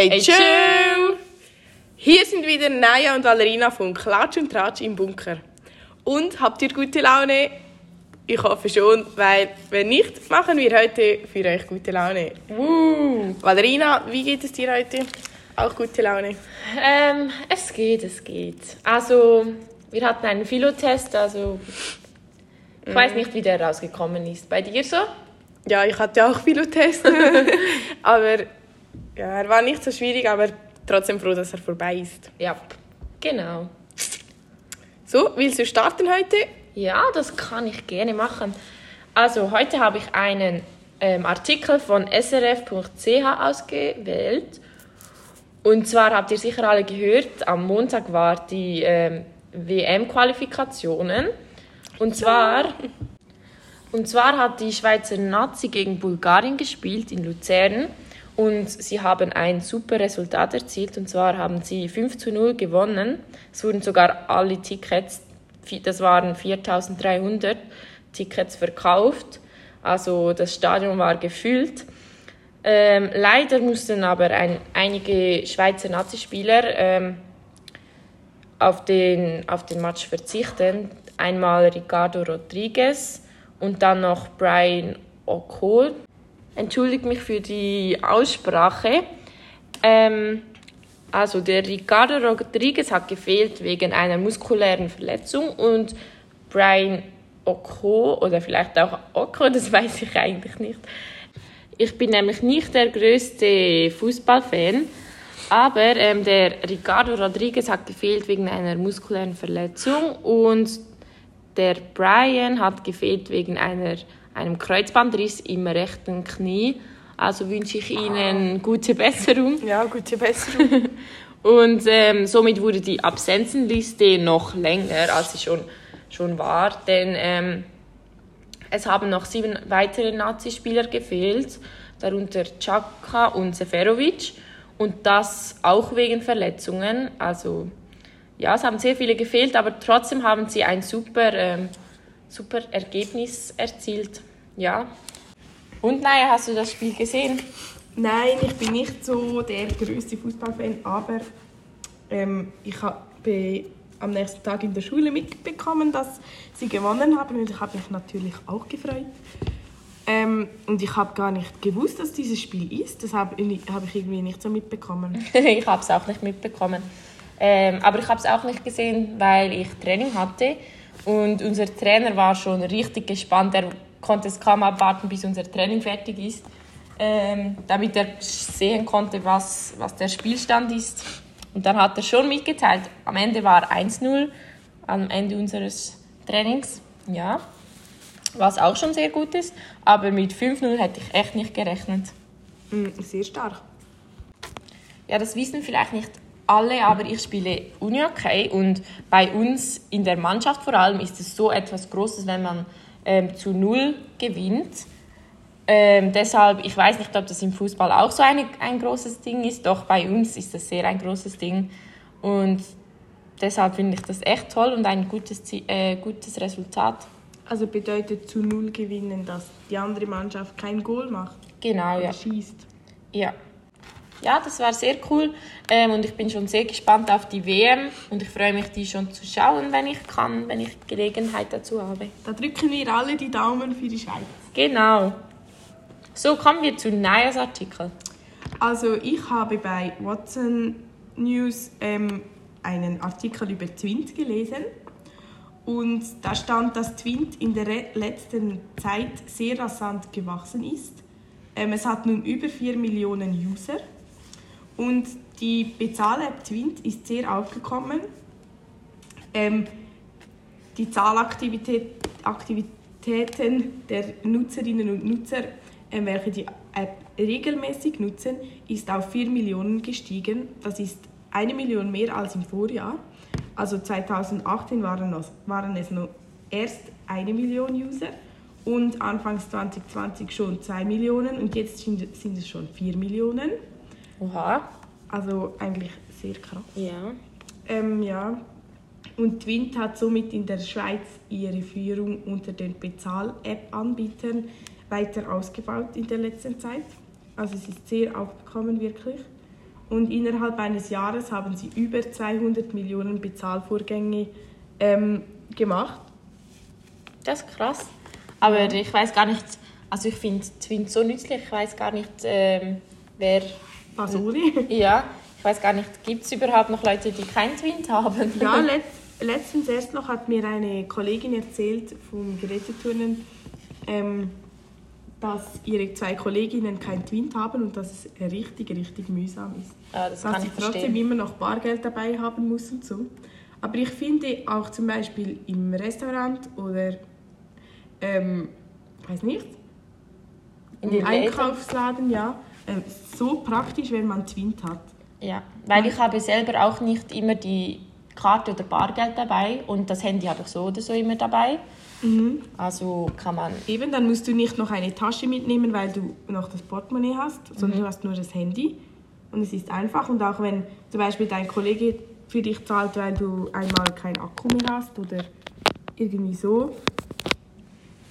Hey, tschüss! Hier sind wieder Naya und Valerina von Klatsch und Tratsch im Bunker. Und habt ihr gute Laune? Ich hoffe schon, weil wenn nicht, machen wir heute für euch gute Laune. Woo. Valerina, wie geht es dir heute? Auch gute Laune? Ähm, es geht, es geht. Also, wir hatten einen Philotest, also ich weiß nicht, wie der rausgekommen ist. Bei dir so? Ja, ich hatte auch Philotest. aber ja, er war nicht so schwierig, aber trotzdem froh, dass er vorbei ist. Ja, genau. So, willst du starten heute? Ja, das kann ich gerne machen. Also, heute habe ich einen ähm, Artikel von srf.ch ausgewählt. Und zwar habt ihr sicher alle gehört, am Montag war die ähm, WM-Qualifikationen. Und zwar, und zwar hat die Schweizer Nazi gegen Bulgarien gespielt in Luzern. Und sie haben ein super Resultat erzielt. Und zwar haben sie 5 zu 0 gewonnen. Es wurden sogar alle Tickets, das waren 4300 Tickets verkauft. Also das Stadion war gefüllt. Ähm, leider mussten aber ein, einige Schweizer Nazi-Spieler ähm, auf, den, auf den Match verzichten. Einmal Ricardo Rodriguez und dann noch Brian O'Cole. Entschuldigt mich für die Aussprache. Ähm, also der Ricardo Rodriguez hat gefehlt wegen einer muskulären Verletzung und Brian Oko oder vielleicht auch Oko, das weiß ich eigentlich nicht, ich bin nämlich nicht der größte Fußballfan, aber ähm, der Ricardo Rodriguez hat gefehlt wegen einer muskulären Verletzung und der Brian hat gefehlt wegen einer, einem Kreuzbandriss im rechten Knie. Also wünsche ich Ihnen gute Besserung. Ja, gute Besserung. und ähm, somit wurde die Absenzenliste noch länger, als sie schon, schon war, denn ähm, es haben noch sieben weitere Nazi-Spieler gefehlt, darunter Chaka und Seferovic. Und das auch wegen Verletzungen. Also ja, es haben sehr viele gefehlt, aber trotzdem haben sie ein super, ähm, super Ergebnis erzielt. Ja. Und naja, hast du das Spiel gesehen? Nein, ich bin nicht so der größte Fußballfan, aber ähm, ich habe am nächsten Tag in der Schule mitbekommen, dass sie gewonnen haben und ich habe mich natürlich auch gefreut. Ähm, und ich habe gar nicht gewusst, dass dieses Spiel ist. Das habe hab ich irgendwie nicht so mitbekommen. ich habe es auch nicht mitbekommen. Ähm, aber ich habe es auch nicht gesehen, weil ich Training hatte. Und unser Trainer war schon richtig gespannt. Er konnte es kaum abwarten, bis unser Training fertig ist, ähm, damit er sehen konnte, was, was der Spielstand ist. Und dann hat er schon mitgeteilt. Am Ende war 1-0 am Ende unseres Trainings. Ja, was auch schon sehr gut ist. Aber mit 5-0 hätte ich echt nicht gerechnet. Mm, sehr stark. Ja, das wissen vielleicht nicht alle, aber ich spiele Uni-Hockey und bei uns in der Mannschaft vor allem ist es so etwas Großes, wenn man ähm, zu Null gewinnt. Ähm, deshalb, ich weiß nicht, ob das im Fußball auch so eine, ein großes Ding ist, doch bei uns ist das sehr ein großes Ding. Und deshalb finde ich das echt toll und ein gutes, äh, gutes Resultat. Also bedeutet zu Null gewinnen, dass die andere Mannschaft kein Goal macht? Genau, ja. schießt? Ja. Ja, das war sehr cool ähm, und ich bin schon sehr gespannt auf die WM und ich freue mich, die schon zu schauen, wenn ich kann, wenn ich Gelegenheit dazu habe. Da drücken wir alle die Daumen für die Schweiz. Genau. So kommen wir zu Nayas Artikel. Also ich habe bei Watson News ähm, einen Artikel über Twint gelesen und da stand, dass Twint in der letzten Zeit sehr rasant gewachsen ist. Ähm, es hat nun über 4 Millionen User und die Bezahl-App Twint ist sehr aufgekommen. Ähm, die Zahlaktivitäten der Nutzerinnen und Nutzer äh, welche die App regelmäßig nutzen, ist auf 4 Millionen gestiegen. Das ist eine Million mehr als im Vorjahr. Also 2018 waren es, waren es noch erst eine Million User und Anfangs 2020 schon 2 Millionen und jetzt sind, es schon 4 Millionen. Oha. Also eigentlich sehr krass. Ja. Ähm, ja. Und Twint hat somit in der Schweiz ihre Führung unter den Bezahl-App-Anbietern weiter ausgebaut in der letzten Zeit. Also es ist sehr aufgekommen wirklich. und innerhalb eines Jahres haben sie über 200 Millionen Bezahlvorgänge ähm, gemacht. Das ist krass. Aber ich weiß gar nicht, also ich finde Twint so nützlich, ich weiß gar nicht, ähm, wer... Was ohne? Ja, ich weiß gar nicht, gibt es überhaupt noch Leute, die kein Twint haben? Ja, let, letztens erst noch hat mir eine Kollegin erzählt vom Geräteturnen, ähm, dass ihre zwei Kolleginnen kein Twint haben und dass es richtig, richtig mühsam ist. Ja, das dass kann sie ich trotzdem immer noch Bargeld dabei haben muss und so. Aber ich finde auch zum Beispiel im Restaurant oder, ähm, weiß nicht, In im? Einkaufsladen, ja, so praktisch, wenn man Twint hat. Ja, weil ich habe selber auch nicht immer die Karte oder Bargeld dabei und das Handy habe ich so oder so immer dabei. Mhm. Also kann man... Eben, dann musst du nicht noch eine Tasche mitnehmen, weil du noch das Portemonnaie hast, sondern du hast nur das Handy. Und es ist einfach. Und auch wenn zum Beispiel dein Kollege für dich zahlt, weil du einmal keinen Akku mehr hast oder irgendwie so,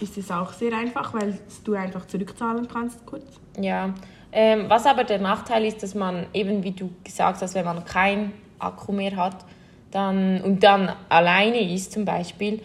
ist es auch sehr einfach, weil du einfach zurückzahlen kannst kurz. Ja, ähm, was aber der Nachteil ist, dass man eben, wie du gesagt hast, wenn man kein Akku mehr hat dann, und dann alleine ist zum Beispiel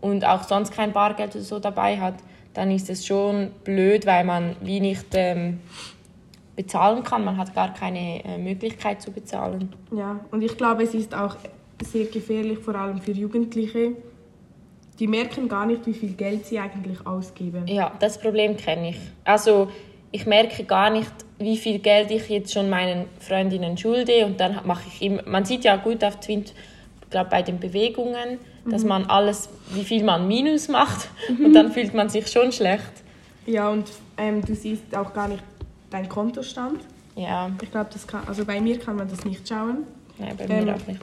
und auch sonst kein Bargeld oder so dabei hat, dann ist es schon blöd, weil man wie nicht ähm, bezahlen kann. Man hat gar keine äh, Möglichkeit zu bezahlen. Ja, und ich glaube, es ist auch sehr gefährlich, vor allem für Jugendliche. Die merken gar nicht, wie viel Geld sie eigentlich ausgeben. Ja, das Problem kenne ich. Also ich merke gar nicht, wie viel Geld ich jetzt schon meinen Freundinnen schulde und dann mache ich immer, man sieht ja gut auf Twint, glaube bei den Bewegungen, dass man alles, wie viel man Minus macht und dann fühlt man sich schon schlecht. Ja, und ähm, du siehst auch gar nicht deinen Kontostand. Ja, Ich glaube, das kann, also bei mir kann man das nicht schauen. nein, bei Ähm, mir auch nicht.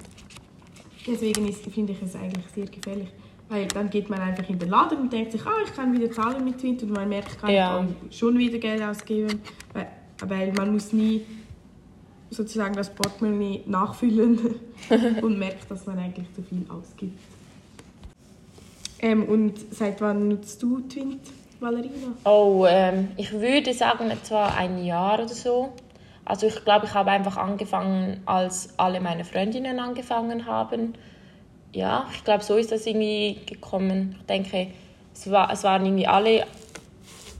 Deswegen finde ich es eigentlich sehr gefährlich. Weil dann geht man einfach in den Laden und denkt sich, ah, ich kann wieder zahlen mit Twint und man merkt Ja. nicht, oh, schon wieder Geld ausgeben. Weil, weil man muss nie sozusagen das Portemonnaie nachfüllen und merkt, dass man eigentlich zu viel ausgibt. Ähm, und seit wann nutzt du Twint, Valerina? Oh, ähm, ich würde sagen etwa ein Jahr oder so. Also ich glaube, ich habe einfach angefangen, als alle meine Freundinnen angefangen haben. Ja, ich glaube, so ist das irgendwie gekommen. Ich denke, es, war, es waren irgendwie alle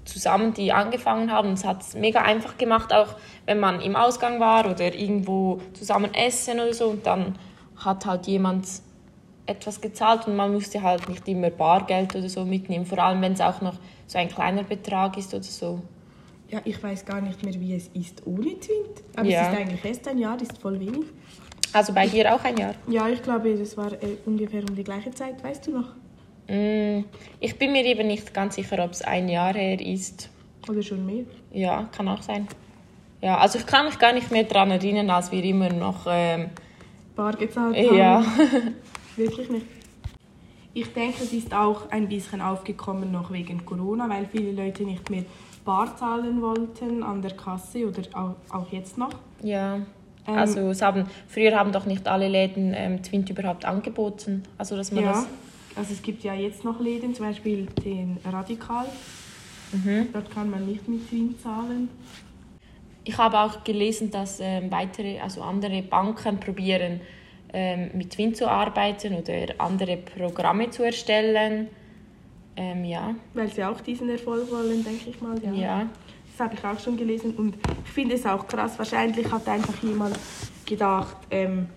zusammen, die angefangen haben. Es hat es mega einfach gemacht, auch wenn man im Ausgang war oder irgendwo zusammen essen oder so. Und dann hat halt jemand etwas gezahlt und man musste halt nicht immer Bargeld oder so mitnehmen. Vor allem, wenn es auch noch so ein kleiner Betrag ist oder so. Ja, ich weiß gar nicht mehr, wie es ist ohne Twint. Aber Ja. es ist eigentlich erst ein Jahr, ist voll wenig. Also bei dir auch ein Jahr? Ja, ich glaube, das war äh, ungefähr um die gleiche Zeit, weißt du noch? Mm, Ich bin mir eben nicht ganz sicher, ob es ein Jahr her ist. Oder schon mehr? Ja, kann auch sein. Ja, also ich kann mich gar nicht mehr daran erinnern, als wir immer noch... Ähm, Bar gezahlt haben. ja, Wirklich nicht. Ich denke, es ist auch ein bisschen aufgekommen noch wegen Corona, weil viele Leute nicht mehr Bar zahlen wollten an der Kasse oder auch, auch jetzt noch. ja. Ähm, Also es haben, früher haben doch nicht alle Läden ähm, Twint überhaupt angeboten. Also dass man Ja, das... also es gibt ja jetzt noch Läden, zum Beispiel den Radikal. Mhm. Dort kann man nicht mit Twint zahlen. Ich habe auch gelesen, dass ähm, weitere, also andere Banken probieren, ähm, mit Twint zu arbeiten oder andere Programme zu erstellen. Ähm, ja, Weil sie auch diesen Erfolg wollen, denke ich mal. ja. Das habe ich auch schon gelesen und ich finde es auch krass. Wahrscheinlich hat einfach jemand gedacht, ähm,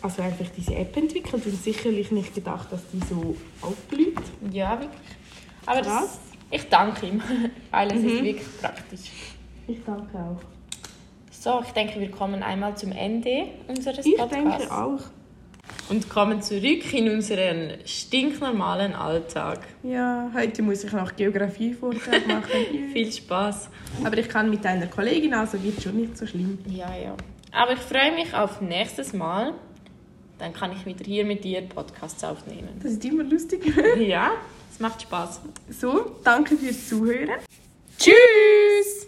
also einfach diese App entwickelt und sicherlich nicht gedacht, dass die so aufblüht. Ja, wirklich. Aber Krass. das, ich danke ihm, weil es ist Mhm. wirklich praktisch. Ich danke auch. So, ich denke, wir kommen einmal zum Ende unseres Ich Podcasts. denke auch. Und kommen zurück in unseren stinknormalen Alltag. Ja, heute muss ich noch Geografie-Vortrag machen. Viel Spaß. Aber ich kann mit einer Kollegin, also wird schon nicht so schlimm. Ja, ja. Aber ich freue mich auf nächstes Mal. Dann kann ich wieder hier mit dir Podcasts aufnehmen. Das ist immer lustig. Ja, es macht Spaß. So, danke fürs Zuhören. Tschüss!